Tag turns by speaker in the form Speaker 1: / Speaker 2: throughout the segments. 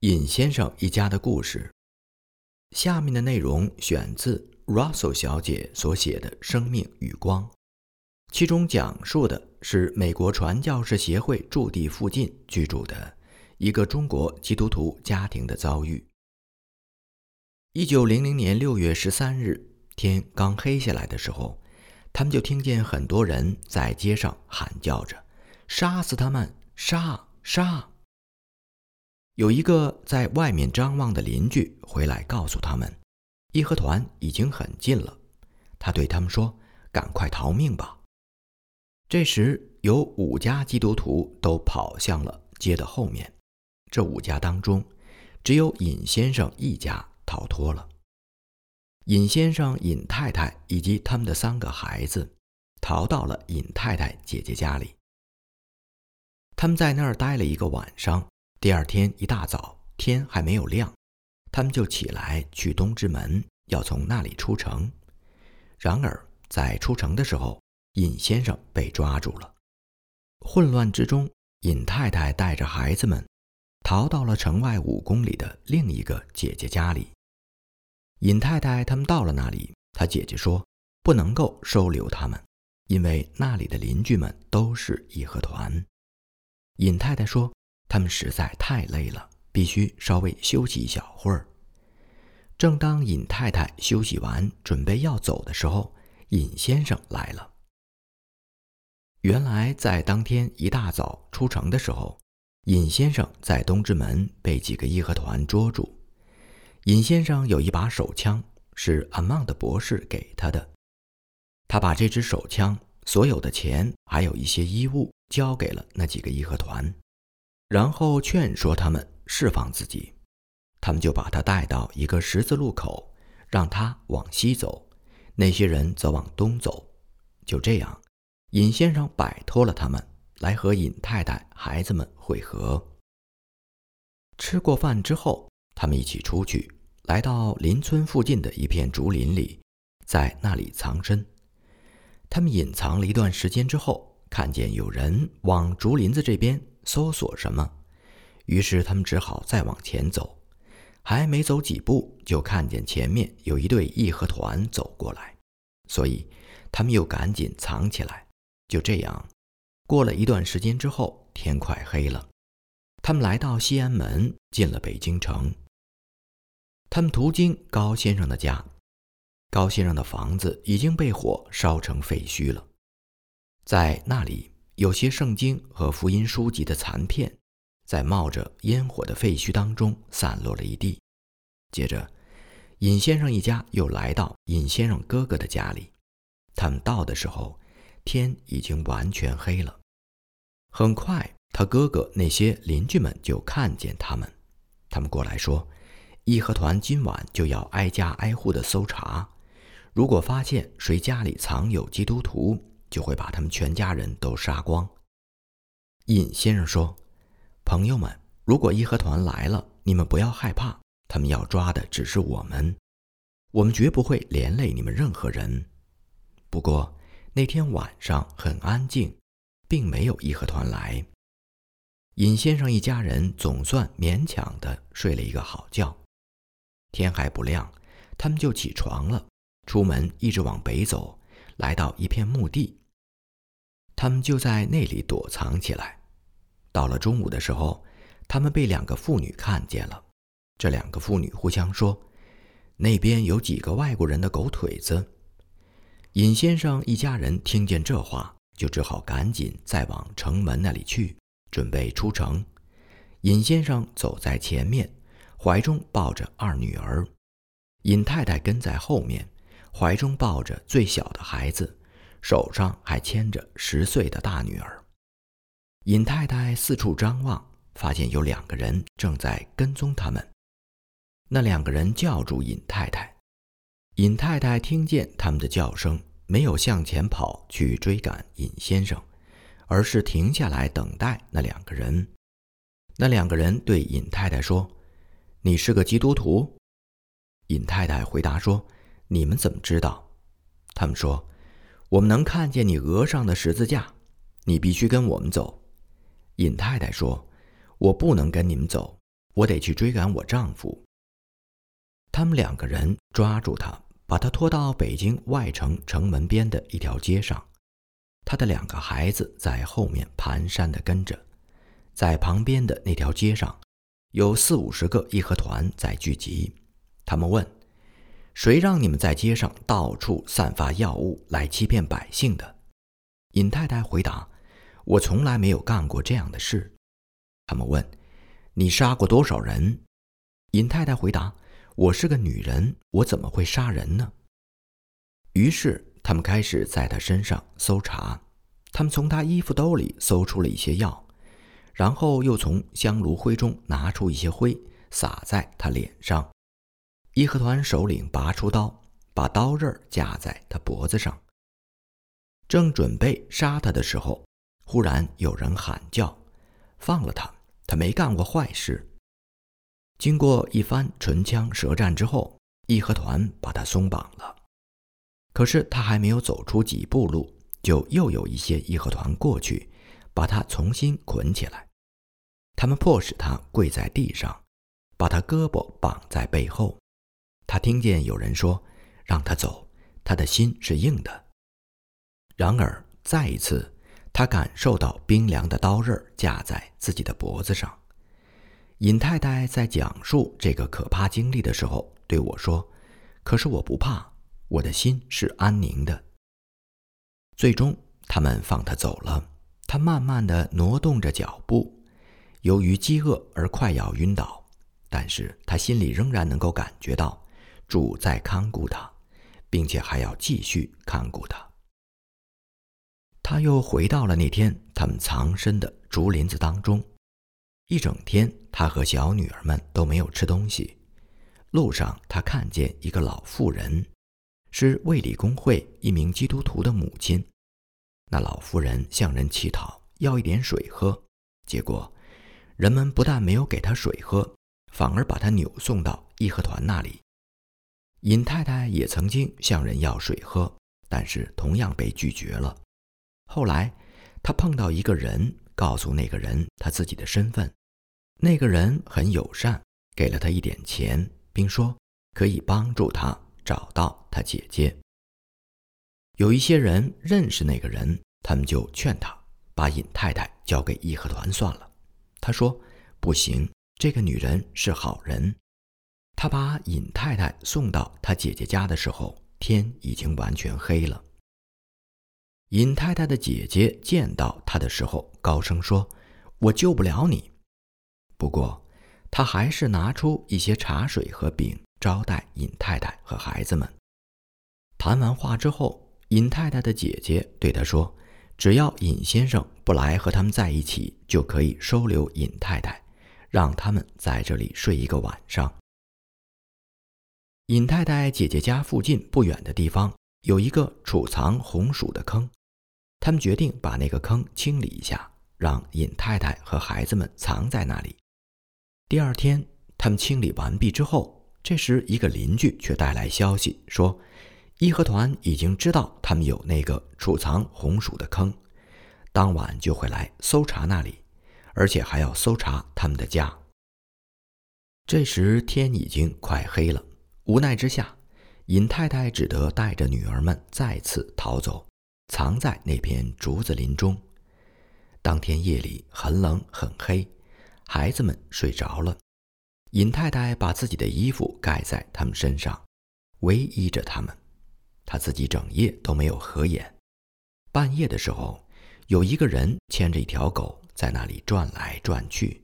Speaker 1: 尹先生一家的故事。下面的内容选自 Russell 小姐所写的《生命与光》，其中讲述的是美国传教士协会驻地附近居住的一个中国基督徒家庭的遭遇。一九零零年六月十三日，天刚黑下来的时候，他们就听见很多人在街上喊叫着：“杀死他们！杀杀！”有一个在外面张望的邻居回来告诉他们，义和团已经很近了。他对他们说：“赶快逃命吧！”这时，有五家基督徒都跑向了街的后面。这五家当中，只有尹先生一家逃脱了。尹先生、尹太太以及他们的三个孩子逃到了尹太太姐姐家里。他们在那儿待了一个晚上。第二天一大早，天还没有亮，他们就起来去东直门，要从那里出城。然而，在出城的时候，尹先生被抓住了。混乱之中，尹太太带着孩子们逃到了城外五公里的另一个姐姐家里。尹太太他们到了那里，她姐姐说不能够收留他们，因为那里的邻居们都是义和团。尹太太说。他们实在太累了，必须稍微休息一小会儿。正当尹太太休息完，准备要走的时候，尹先生来了。原来在当天一大早出城的时候，尹先生在东直门被几个义和团捉住。尹先生有一把手枪，是阿曼的博士给他的。他把这支手枪、所有的钱，还有一些衣物，交给了那几个义和团。然后劝说他们释放自己，他们就把他带到一个十字路口，让他往西走，那些人则往东走。就这样，尹先生摆脱了他们，来和尹太太、孩子们会合。吃过饭之后，他们一起出去，来到邻村附近的一片竹林里，在那里藏身。他们隐藏了一段时间之后，看见有人往竹林子这边。搜索什么？于是他们只好再往前走，还没走几步，就看见前面有一队义和团走过来，所以他们又赶紧藏起来。就这样，过了一段时间之后，天快黑了，他们来到西安门，进了北京城。他们途经高先生的家，高先生的房子已经被火烧成废墟了，在那里。有些圣经和福音书籍的残片，在冒着烟火的废墟当中散落了一地。接着，尹先生一家又来到尹先生哥哥的家里。他们到的时候，天已经完全黑了。很快，他哥哥那些邻居们就看见他们，他们过来说：“义和团今晚就要挨家挨户的搜查，如果发现谁家里藏有基督徒。”就会把他们全家人都杀光。尹先生说：“朋友们，如果义和团来了，你们不要害怕，他们要抓的只是我们，我们绝不会连累你们任何人。不过那天晚上很安静，并没有义和团来。尹先生一家人总算勉强的睡了一个好觉。天还不亮，他们就起床了，出门一直往北走，来到一片墓地。”他们就在那里躲藏起来。到了中午的时候，他们被两个妇女看见了。这两个妇女互相说：“那边有几个外国人的狗腿子。”尹先生一家人听见这话，就只好赶紧再往城门那里去，准备出城。尹先生走在前面，怀中抱着二女儿；尹太太跟在后面，怀中抱着最小的孩子。手上还牵着十岁的大女儿。尹太太四处张望，发现有两个人正在跟踪他们。那两个人叫住尹太太，尹太太听见他们的叫声，没有向前跑去追赶尹先生，而是停下来等待那两个人。那两个人对尹太太说：“你是个基督徒？”尹太太回答说：“你们怎么知道？”他们说。我们能看见你额上的十字架，你必须跟我们走。尹太太说：“我不能跟你们走，我得去追赶我丈夫。”他们两个人抓住他，把他拖到北京外城城门边的一条街上。他的两个孩子在后面蹒跚地跟着，在旁边的那条街上，有四五十个义和团在聚集。他们问：“谁让你们在街上到处散发药物来欺骗百姓的？”尹太太回答：“我从来没有干过这样的事。”他们问：“你杀过多少人？”尹太太回答：“我是个女人，我怎么会杀人呢？”于是。他们开始在他身上搜查，他们从他衣服兜里搜出了一些药，然后又从香炉灰中拿出一些灰，撒在他脸上。义和团首领拔出刀，把刀刃架在他脖子上，正准备杀他的时候，忽然有人喊叫：“放了他！他没干过坏事。”经过一番唇枪舌战之后，义和团把他松绑了。可是他还没有走出几步路，就又有一些义和团过去，把他重新捆起来。他们迫使他跪在地上，把他胳膊绑在背后。他听见有人说：“让他走。”他的心是硬的。然而再一次，他感受到冰凉的刀刃架在自己的脖子上。尹太太在讲述这个可怕经历的时候对我说：“可是我不怕。”我的心是安宁的。最终，他们放他走了。他慢慢的挪动着脚步，由于饥饿而快要晕倒，但是他心里仍然能够感觉到主在看顾他，并且还要继续看顾他。他又回到了那天他们藏身的竹林子当中，一整天，他和小女儿们都没有吃东西。路上，他看见一个老妇人。是卫理公会一名基督徒的母亲，那老妇人向人乞讨要一点水喝，结果人们不但没有给她水喝，反而把她扭送到义和团那里。尹太太也曾经向人要水喝，但是同样被拒绝了。后来她碰到一个人，告诉那个人她自己的身份，那个人很友善，给了她一点钱，并说可以帮助她。找到他姐姐。有一些人认识那个人，他们就劝他把尹太太交给义和团算了。他说：“不行，这个女人是好人。”他把尹太太送到他姐姐家的时候，天已经完全黑了。尹太太的姐姐见到他的时候，高声说：“我救不了你。”不过，他还是拿出一些茶水和饼。招待尹太太和孩子们。谈完话之后，尹太太的姐姐对他说：“只要尹先生不来和他们在一起，就可以收留尹太太，让他们在这里睡一个晚上。”尹太太姐姐家附近不远的地方有一个储藏红薯的坑，他们决定把那个坑清理一下，让尹太太和孩子们藏在那里。第二天，他们清理完毕之后。这时，一个邻居却带来消息说，义和团已经知道他们有那个储藏红薯的坑，当晚就会来搜查那里，而且还要搜查他们的家。这时天已经快黑了，无奈之下，尹太太只得带着女儿们再次逃走，藏在那片竹子林中。当天夜里很冷很黑，孩子们睡着了。尹太太把自己的衣服盖在他们身上，偎依着他们。她自己整夜都没有合眼。半夜的时候，有一个人牵着一条狗在那里转来转去，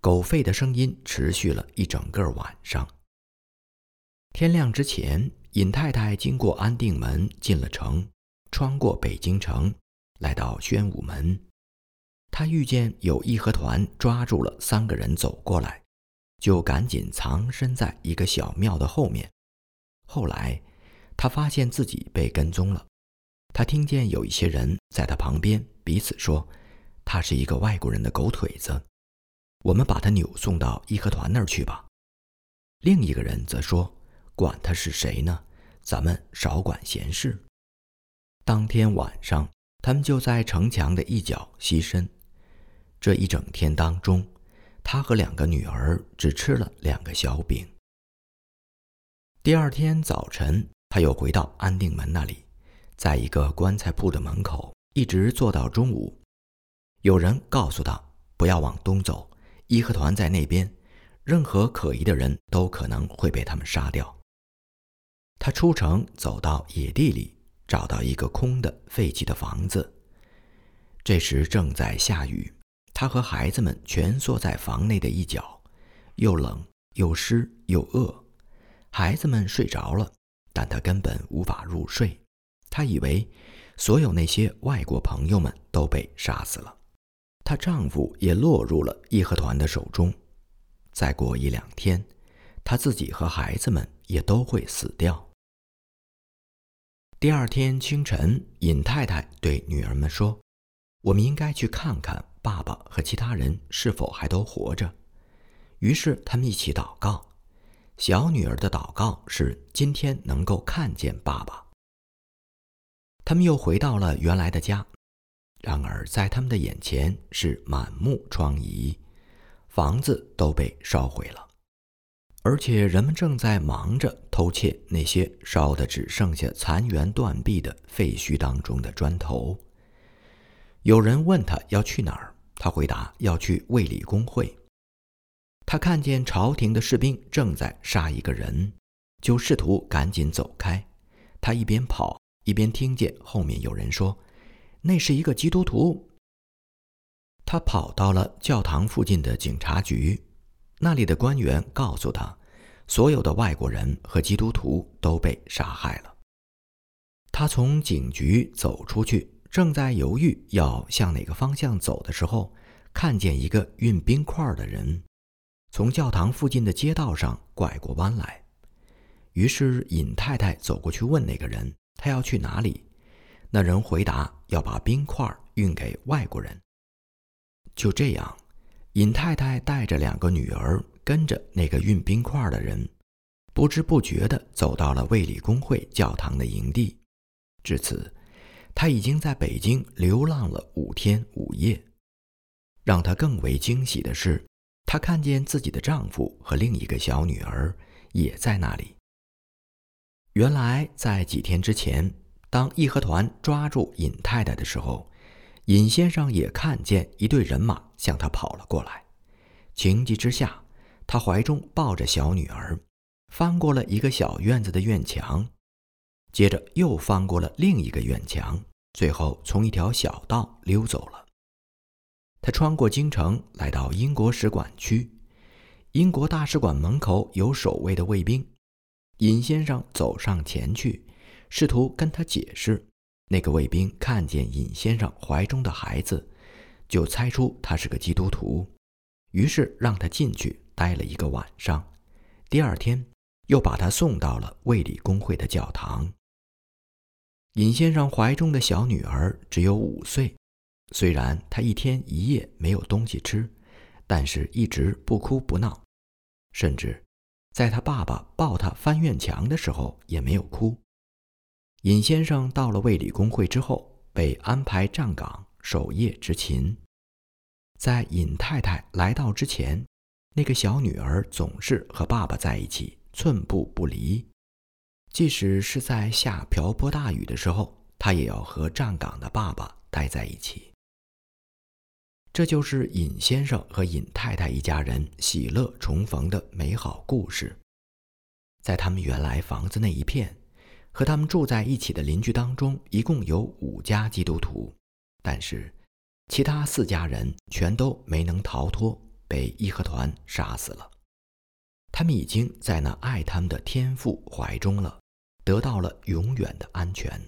Speaker 1: 狗吠的声音持续了一整个晚上。天亮之前，尹太太经过安定门进了城，穿过北京城，来到宣武门。她遇见有义和团抓住了三个人走过来。就赶紧藏身在一个小庙的后面。后来，他发现自己被跟踪了。他听见有一些人在他旁边彼此说：“他是一个外国人的狗腿子，我们把他扭送到义和团那儿去吧。”另一个人则说：“管他是谁呢，咱们少管闲事。”当天晚上，他们就在城墙的一角栖身。这一整天当中。他和两个女儿只吃了两个小饼。第二天早晨，他又回到安定门那里，在一个棺材铺的门口一直坐到中午。有人告诉他不要往东走，义和团在那边，任何可疑的人都可能会被他们杀掉。他出城走到野地里，找到一个空的废弃的房子。这时正在下雨，他和孩子们蜷缩在房内的一角，又冷又湿又饿。孩子们睡着了，但他根本无法入睡。他以为所有那些外国朋友们都被杀死了，她丈夫也落入了义和团的手中。再过一两天，他自己和孩子们也都会死掉。第二天清晨，尹太太对女儿们说：“我们应该去看看爸爸和其他人是否还都活着。”于是他们一起祷告。小女儿的祷告是今天能够看见爸爸。他们又回到了原来的家，然而在他们的眼前是满目疮痍，房子都被烧毁了，而且人们正在忙着偷窃那些烧的只剩下残垣断壁的废墟当中的砖头。有人问他要去哪儿，他回答要去卫理公会。他看见朝廷的士兵正在杀一个人，就试图赶紧走开。他一边跑一边听见后面有人说：“那是一个基督徒。”他跑到了教堂附近的警察局，那里的官员告诉他，所有的外国人和基督徒都被杀害了。他从警局走出去，正在犹豫要向哪个方向走的时候，看见一个运冰块的人。从教堂附近的街道上拐过弯来，于是尹太太走过去问那个人：“他要去哪里？”那人回答：“要把冰块运给外国人。”就这样，尹太太带着两个女儿，跟着那个运冰块的人，不知不觉地走到了卫理公会教堂的营地。至此，她已经在北京流浪了五天五夜。让她更为惊喜的是。她看见自己的丈夫和另一个小女儿也在那里。原来，在几天之前，当义和团抓住尹太太的时候，尹先生也看见一队人马向他跑了过来。情急之下，他怀中抱着小女儿，翻过了一个小院子的院墙，接着又翻过了另一个院墙，最后从一条小道溜走了。他穿过京城，来到英国使馆区。英国大使馆门口有守卫的卫兵。尹先生走上前去，试图跟他解释。那个卫兵看见尹先生怀中的孩子，就猜出他是个基督徒，于是让他进去待了一个晚上。第二天，又把他送到了卫理公会的教堂。尹先生怀中的小女儿只有五岁。虽然她一天一夜没有东西吃，但是一直不哭不闹，甚至在他爸爸抱他翻院墙的时候也没有哭。尹先生到了卫理公会之后，被安排站岗守夜执勤。在尹太太来到之前，那个小女儿总是和爸爸在一起，寸步不离。即使是在下瓢泼大雨的时候，她也要和站岗的爸爸待在一起。这就是尹先生和尹太太一家人喜乐重逢的美好故事。在他们原来房子那一片，和他们住在一起的邻居当中，一共有五家基督徒，但是其他四家人全都没能逃脱，被义和团杀死了。他们已经在那爱他们的天父怀中了，得到了永远的安全。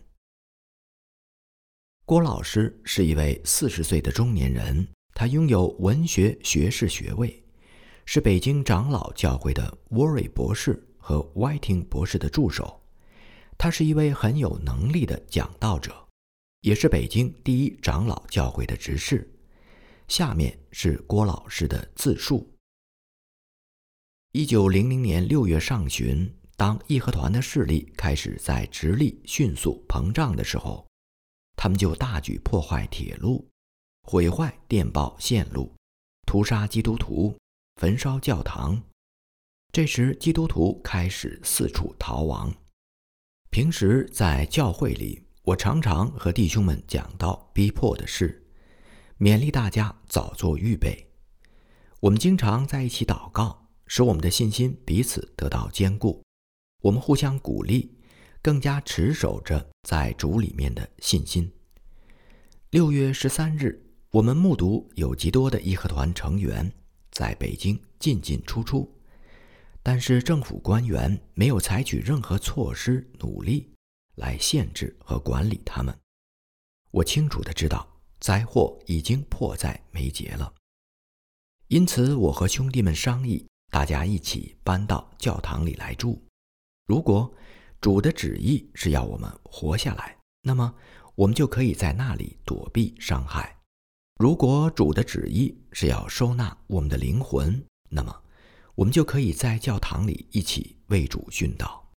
Speaker 1: 郭老师是一位四十岁的中年人，他拥有文学学士学位，是北京长老教会的 Worry 博士和 Whiting 博士的助手。他是一位很有能力的讲道者，也是北京第一长老教会的执事。下面是郭老师的自述：一九零零年六月上旬，当义和团的势力开始在直隶迅速膨胀的时候。他们就大举破坏铁路，毁坏电报线路，屠杀基督徒，焚烧教堂。这时，基督徒开始四处逃亡。平时在教会里，我常常和弟兄们讲到逼迫的事，勉励大家早做预备。我们经常在一起祷告，使我们的信心彼此得到坚固。我们互相鼓励，更加持守着在主里面的信心。六月十三日，我们目睹有极多的义和团成员在北京进进出出。但是政府官员没有采取任何措施努力来限制和管理他们。我清楚的知道灾祸已经迫在眉睫了，因此我和兄弟们商议，大家一起搬到教堂里来住。如果主的旨意是要我们活下来，那么我们就可以在那里躲避伤害；如果主的旨意是要收纳我们的灵魂，那么。我们就可以在教堂里一起为主殉道。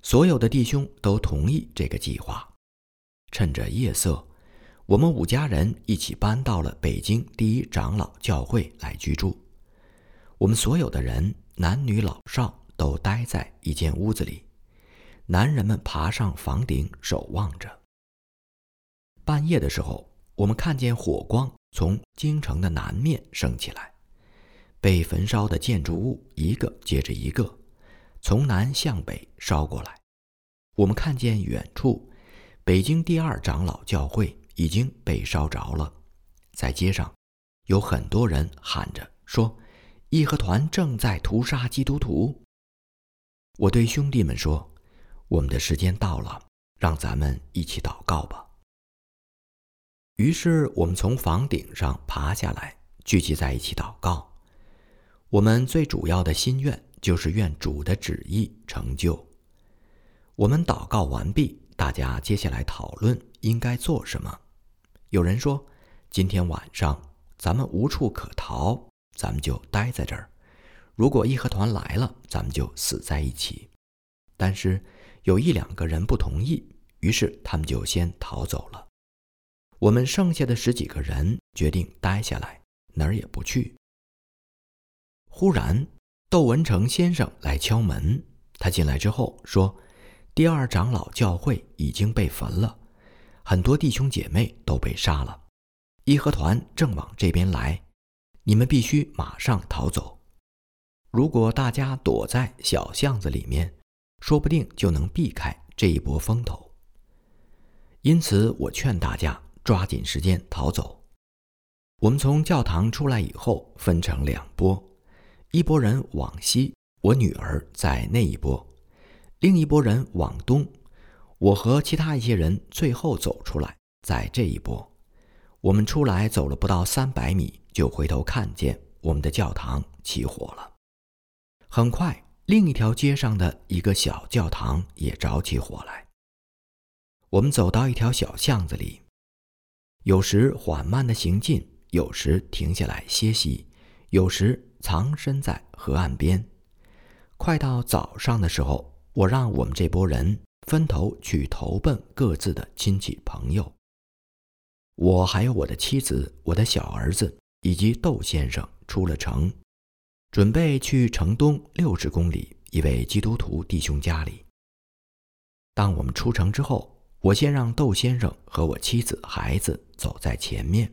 Speaker 1: 所有的弟兄都同意这个计划。趁着夜色，我们五家人一起搬到了北京第一长老教会来居住。我们所有的人，男女老少，都待在一间屋子里。男人们爬上房顶守望着。半夜的时候，我们看见火光从京城的南面升起来。被焚烧的建筑物一个接着一个，从南向北烧过来。我们看见远处，北京第二长老教会已经被烧着了。在街上，有很多人喊着说：“义和团正在屠杀基督徒。”我对兄弟们说：“我们的时间到了，让咱们一起祷告吧。”于是我们从房顶上爬下来，聚集在一起祷告。我们最主要的心愿就是愿主的旨意成就。我们祷告完毕，大家接下来讨论应该做什么。有人说：“今天晚上咱们无处可逃，咱们就待在这儿。如果义和团来了，咱们就死在一起。”但是有一两个人不同意，于是他们就先逃走了。我们剩下的十几个人决定待下来，哪儿也不去。忽然，窦文成先生来敲门。他进来之后说：“第二长老教会已经被焚了，很多弟兄姐妹都被杀了。义和团正往这边来，你们必须马上逃走。如果大家躲在小巷子里面，说不定就能避开这一波风头。因此，我劝大家抓紧时间逃走。我们从教堂出来以后，分成两波。”一拨人往西，我女儿在那一波；另一拨人往东，我和其他一些人最后走出来，在这一波。我们出来走了不到三百米，就回头看见我们的教堂起火了。很快，另一条街上的一个小教堂也着起火来。我们走到一条小巷子里，有时缓慢的行进，有时停下来歇息，有时。藏身在河岸边，快到早上的时候，我让我们这波人分头去投奔各自的亲戚朋友。我还有我的妻子、我的小儿子以及窦先生出了城，准备去城东六十公里一位基督徒弟兄家里。当我们出城之后，我先让窦先生和我妻子、孩子走在前面。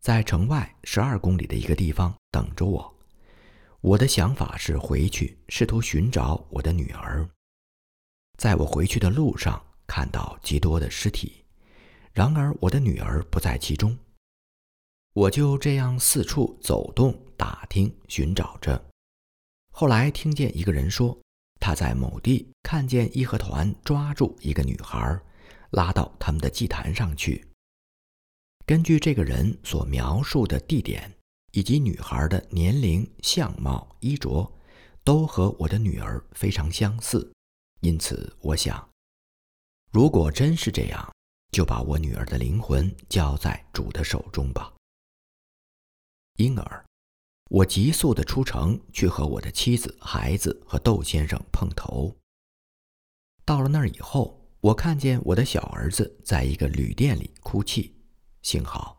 Speaker 1: 在城外十二公里的一个地方等着我。我的想法是回去试图寻找我的女儿。在我回去的路上，看到极多的尸体，然而我的女儿不在其中。我就这样四处走动、打听、寻找着。后来听见一个人说，他在某地看见义和团抓住一个女孩，拉到他们的祭坛上去。根据这个人所描述的地点，以及女孩的年龄、相貌、衣着，都和我的女儿非常相似，因此我想，如果真是这样，就把我女儿的灵魂交在主的手中吧。因而，我急速的出城去和我的妻子、孩子和窦先生碰头。到了那儿以后，我看见我的小儿子在一个旅店里哭泣。幸好，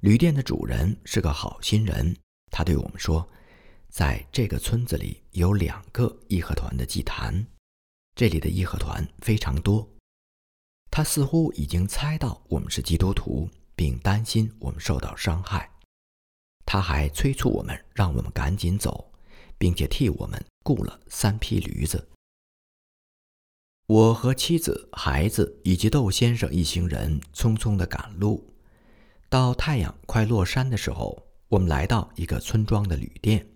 Speaker 1: 旅店的主人是个好心人，他对我们说，在这个村子里有两个义和团的祭坛，这里的义和团非常多。他似乎已经猜到我们是基督徒，并担心我们受到伤害。他还催促我们，让我们赶紧走，并且替我们雇了三匹驴子。我和妻子、孩子以及窦先生一行人匆匆地赶路。到太阳快落山的时候，我们来到一个村庄的旅店。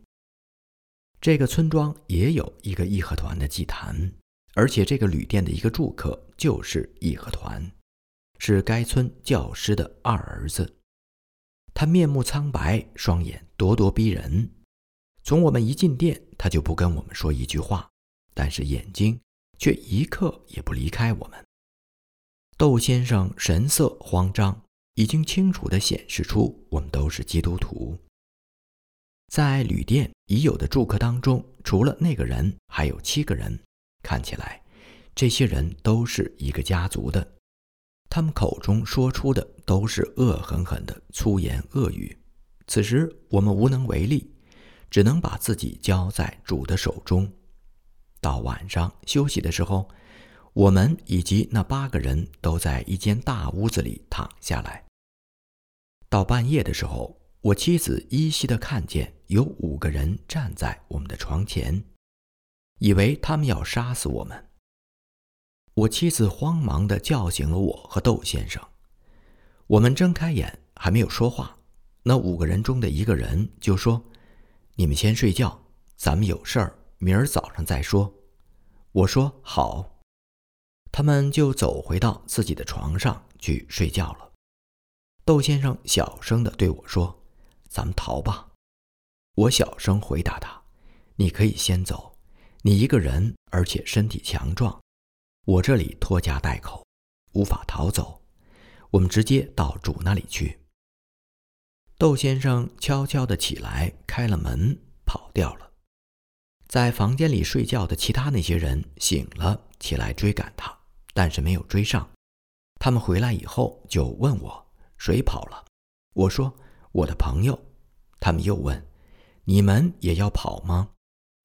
Speaker 1: 这个村庄也有一个义和团的祭坛，而且这个旅店的一个住客就是义和团，是该村教师的二儿子。他面目苍白，双眼咄咄逼人。从我们一进店，他就不跟我们说一句话，但是眼睛。却一刻也不离开我们。窦先生神色慌张，已经清楚地显示出我们都是基督徒。在旅店已有的住客当中，除了那个人，还有七个人。看起来，这些人都是一个家族的。他们口中说出的都是恶狠狠的粗言恶语。此时我们无能为力，只能把自己交在主的手中。到晚上休息的时候，我们以及那八个人都在一间大屋子里躺下来。到半夜的时候，我妻子依稀的看见有五个人站在我们的床前，以为他们要杀死我们。我妻子慌忙的叫醒了我和窦先生。我们睁开眼还没有说话，那五个人中的一个人就说：“你们先睡觉，咱们有事儿。”明儿早上再说，我说好，他们就走回到自己的床上去睡觉了。窦先生小声的对我说：“咱们逃吧。”我小声回答他：“你可以先走，你一个人，而且身体强壮，我这里拖家带口，无法逃走。我们直接到主那里去。”窦先生悄悄地起来，开了门，跑掉了。在房间里睡觉的其他那些人醒了起来追赶他，但是没有追上。他们回来以后就问我谁跑了，我说我的朋友。他们又问你们也要跑吗？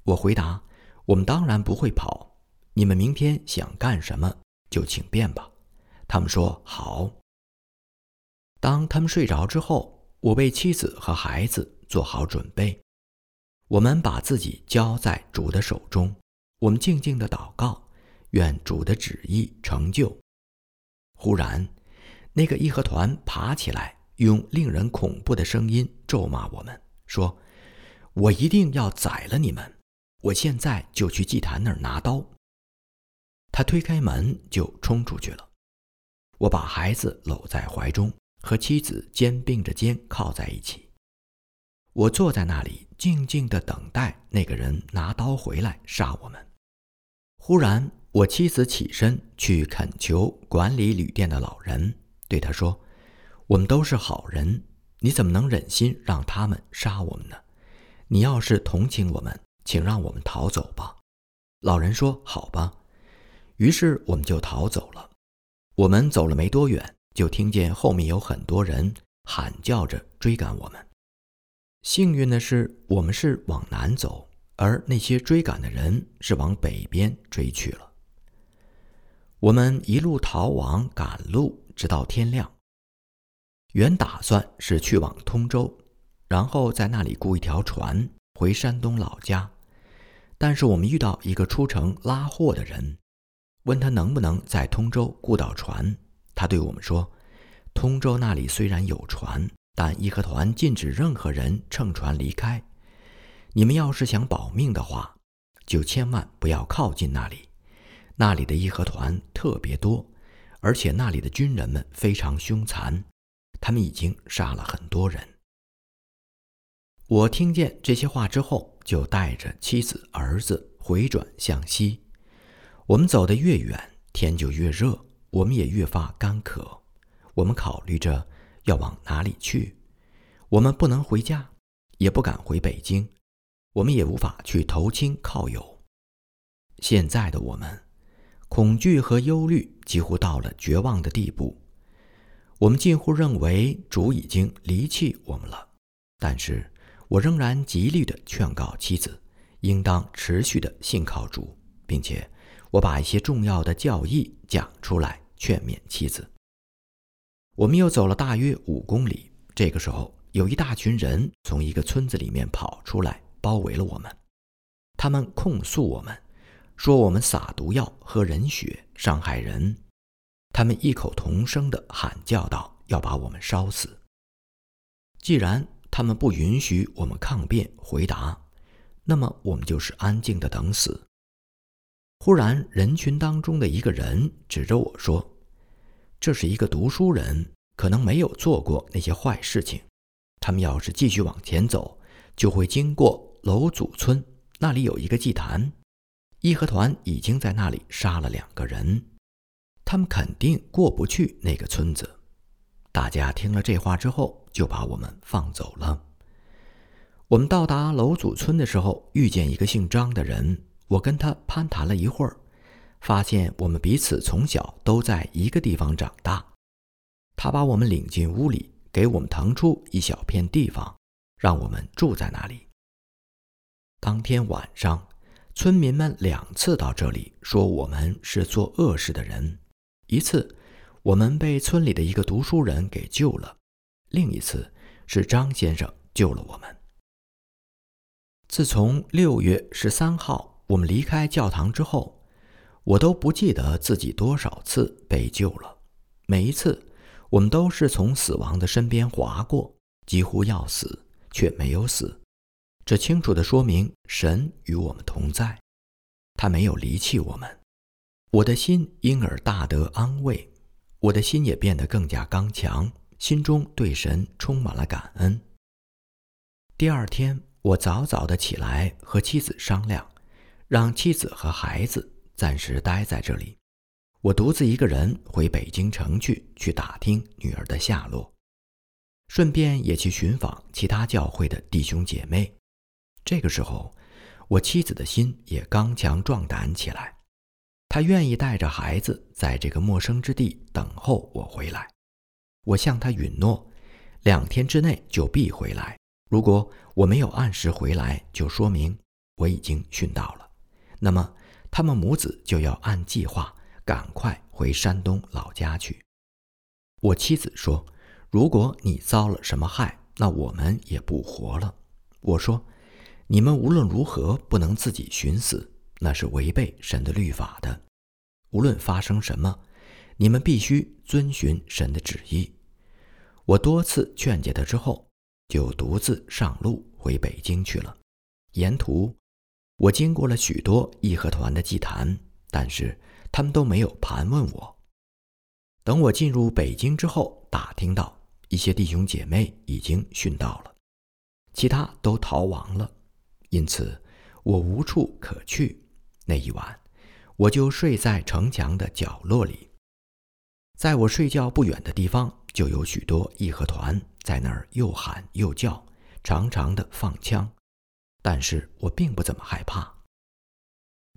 Speaker 1: 我回答我们当然不会跑。你们明天想干什么就请便吧。他们说好。当他们睡着之后，我为妻子和孩子做好准备。我们把自己交在主的手中，我们静静的祷告，愿主的旨意成就。忽然，那个义和团爬起来，用令人恐怖的声音咒骂我们，说：“我一定要宰了你们！我现在就去祭坛那儿拿刀。”他推开门就冲出去了。我把孩子搂在怀中，和妻子肩并着肩靠在一起。我坐在那里，静静地等待那个人拿刀回来杀我们。忽然，我妻子起身去恳求管理旅店的老人，对他说：“我们都是好人，你怎么能忍心让他们杀我们呢？你要是同情我们，请让我们逃走吧。”老人说：“好吧。”于是我们就逃走了。我们走了没多远，就听见后面有很多人喊叫着追赶我们。幸运的是，我们是往南走，而那些追赶的人是往北边追去了。我们一路逃亡赶路，直到天亮。原打算是去往通州，然后在那里雇一条船回山东老家。但是我们遇到一个出城拉货的人，问他能不能在通州雇到船。他对我们说：“通州那里虽然有船。”但义和团禁止任何人乘船离开。你们要是想保命的话，就千万不要靠近那里。那里的义和团特别多，而且那里的军人们非常凶残，他们已经杀了很多人。我听见这些话之后，就带着妻子、儿子回转向西。我们走得越远，天就越热，我们也越发干渴。我们考虑着。要往哪里去？我们不能回家，也不敢回北京，我们也无法去投亲靠友。现在的我们，恐惧和忧虑几乎到了绝望的地步。我们近乎认为主已经离弃我们了，但是我仍然极力的劝告妻子，应当持续的信靠主，并且我把一些重要的教义讲出来，劝勉妻子。我们又走了大约五公里，这个时候有一大群人从一个村子里面跑出来，包围了我们。他们控诉我们，说我们撒毒药、喝人血、伤害人。他们异口同声地喊叫道：“要把我们烧死！”既然他们不允许我们抗辩回答，那么我们就是安静的等死。忽然，人群当中的一个人指着我说。这是一个读书人，可能没有做过那些坏事情。他们要是继续往前走，就会经过楼祖村，那里有一个祭坛，义和团已经在那里杀了两个人，他们肯定过不去那个村子。大家听了这话之后，就把我们放走了。我们到达楼祖村的时候，遇见一个姓张的人，我跟他攀谈了一会儿。发现我们彼此从小都在一个地方长大，他把我们领进屋里，给我们腾出一小片地方，让我们住在那里。当天晚上，村民们两次到这里，说我们是做恶事的人。一次，我们被村里的一个读书人给救了；另一次，是张先生救了我们。自从六月十三号我们离开教堂之后。我都不记得自己多少次被救了，每一次我们都是从死亡的身边划过，几乎要死却没有死。这清楚地说明神与我们同在，他没有离弃我们。我的心因而大得安慰，我的心也变得更加刚强，心中对神充满了感恩。第二天，我早早的起来和妻子商量，让妻子和孩子。暂时待在这里，我独自一个人回北京城去，去打听女儿的下落，顺便也去寻访其他教会的弟兄姐妹。这个时候，我妻子的心也刚强壮胆起来，他愿意带着孩子在这个陌生之地等候我回来。我向他允诺，两天之内就必回来。如果我没有按时回来，就说明我已经殉道了。那么。他们母子就要按计划赶快回山东老家去。我妻子说：“如果你遭了什么害，那我们也不活了。”我说：“你们无论如何不能自己寻死，那是违背神的律法的。无论发生什么，你们必须遵循神的旨意。”我多次劝解他之后，就独自上路回北京去了。沿途。我经过了许多义和团的祭坛，但是他们都没有盘问我。等我进入北京之后，打听到一些弟兄姐妹已经殉道了，其他都逃亡了，因此我无处可去。那一晚，我就睡在城墙的角落里。在我睡觉不远的地方，就有许多义和团在那儿又喊又叫，长长的放枪。但是我并不怎么害怕。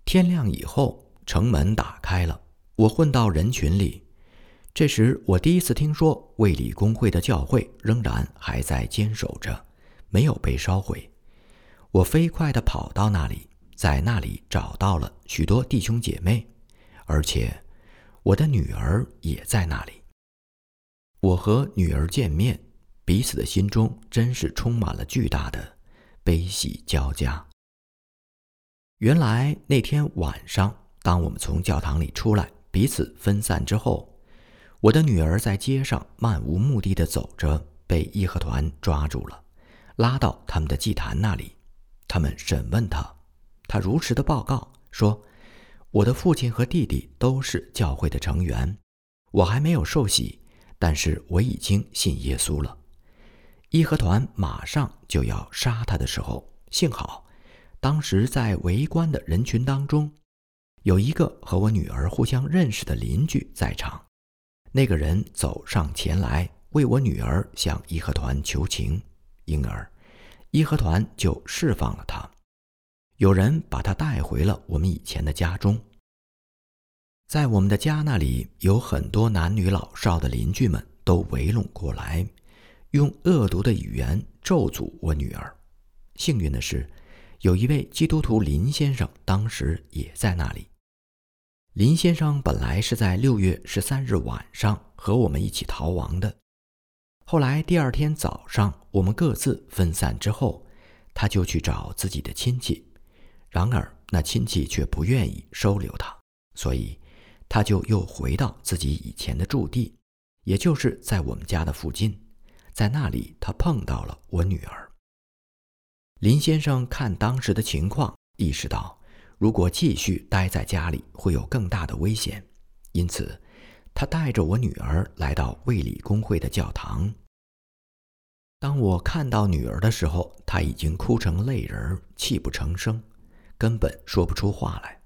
Speaker 1: 天亮以后，城门打开了，我混到人群里。这时，我第一次听说卫理公会的教会仍然还在坚守着，没有被烧毁。我飞快地跑到那里，在那里找到了许多弟兄姐妹，而且我的女儿也在那里。我和女儿见面，彼此的心中真是充满了巨大的。悲喜交加。原来那天晚上，当我们从教堂里出来，彼此分散之后，我的女儿在街上漫无目的的走着，被义和团抓住了，拉到他们的祭坛那里。他们审问她，他如实的报告说：“我的父亲和弟弟都是教会的成员，我还没有受洗，但是我已经信耶稣了。”义和团马上就要杀他的时候，幸好当时在围观的人群当中，有一个和我女儿互相认识的邻居在场。那个人走上前来为我女儿向义和团求情，因而义和团就释放了他。有人把他带回了我们以前的家中。在我们的家那里，有很多男女老少的邻居们都围拢过来。用恶毒的语言咒诅我女儿，幸运的是，有一位基督徒林先生当时也在那里。林先生本来是在六月十三日晚上和我们一起逃亡的，后来第二天早上我们各自分散之后，他就去找自己的亲戚，然而那亲戚却不愿意收留他，所以他就又回到自己以前的驻地，也就是在我们家的附近，在那里他碰到了我女儿。林先生看当时的情况，意识到。如果继续待在家里，会有更大的危险，因此，他带着我女儿来到卫理公会的教堂。当我看到女儿的时候，她已经哭成泪人，泣不成声，根本说不出话来。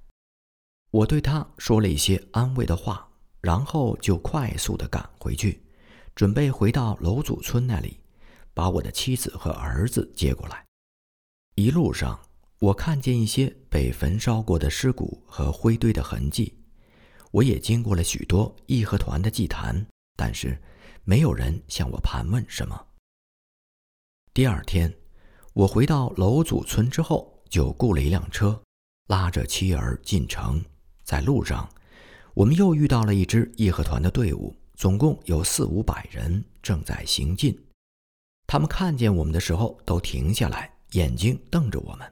Speaker 1: 我对他说了一些安慰的话，然后就快速地赶回去，准备回到楼祖村那里，把我的妻子和儿子接过来。一路上。我看见一些被焚烧过的尸骨和灰堆的痕迹，我也经过了许多义和团的祭坛，但是没有人向我盘问什么。第二天，我回到楼祖村之后，就雇了一辆车，拉着妻儿进城。在路上，我们又遇到了一支义和团的队伍，总共有四五百人正在行进。他们看见我们的时候，都停下来，眼睛瞪着我们。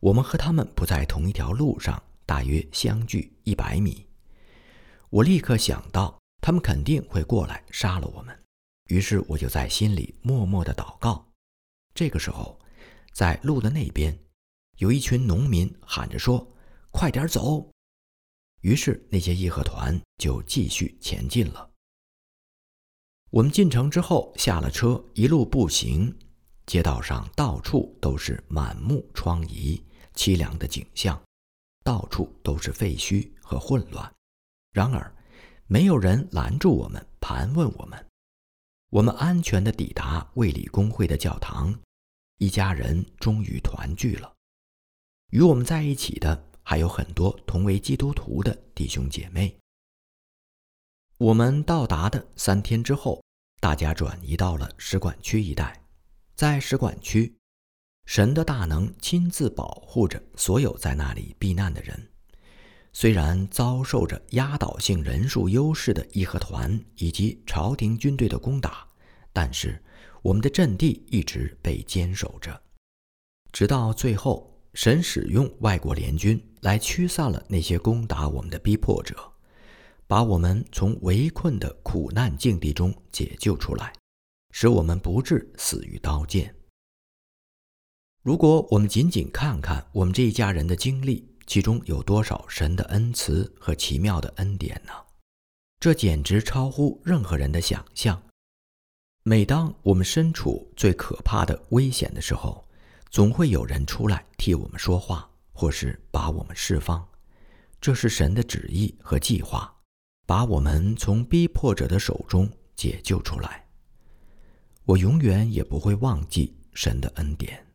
Speaker 1: 我们和他们不在同一条路上，大约相距一百米。我立刻想到，他们肯定会过来杀了我们，于是我就在心里默默的祷告。这个时候，在路的那边，有一群农民喊着说：“快点走！”于是那些义和团就继续前进了。我们进城之后，下了车，一路步行，街道上到处都是满目疮痍。凄凉的景象，到处都是废墟和混乱。然而，没有人拦住我们，盘问我们。我们安全地抵达卫理公会的教堂，一家人终于团聚了。与我们在一起的还有很多同为基督徒的弟兄姐妹。我们到达的三天之后，大家转移到了使馆区一带，在使馆区。神的大能亲自保护着所有在那里避难的人。虽然遭受着压倒性人数优势的义和团以及朝廷军队的攻打，但是我们的阵地一直被坚守着，直到最后，神使用外国联军来驱散了那些攻打我们的逼迫者，把我们从围困的苦难境地中解救出来，使我们不致死于刀剑。如果我们仅仅看看我们这一家人的经历，其中有多少神的恩慈和奇妙的恩典呢？这简直超乎任何人的想象。每当我们身处最可怕的危险的时候，总会有人出来替我们说话，或是把我们释放。这是神的旨意和计划，把我们从逼迫者的手中解救出来。我永远也不会忘记神的恩典。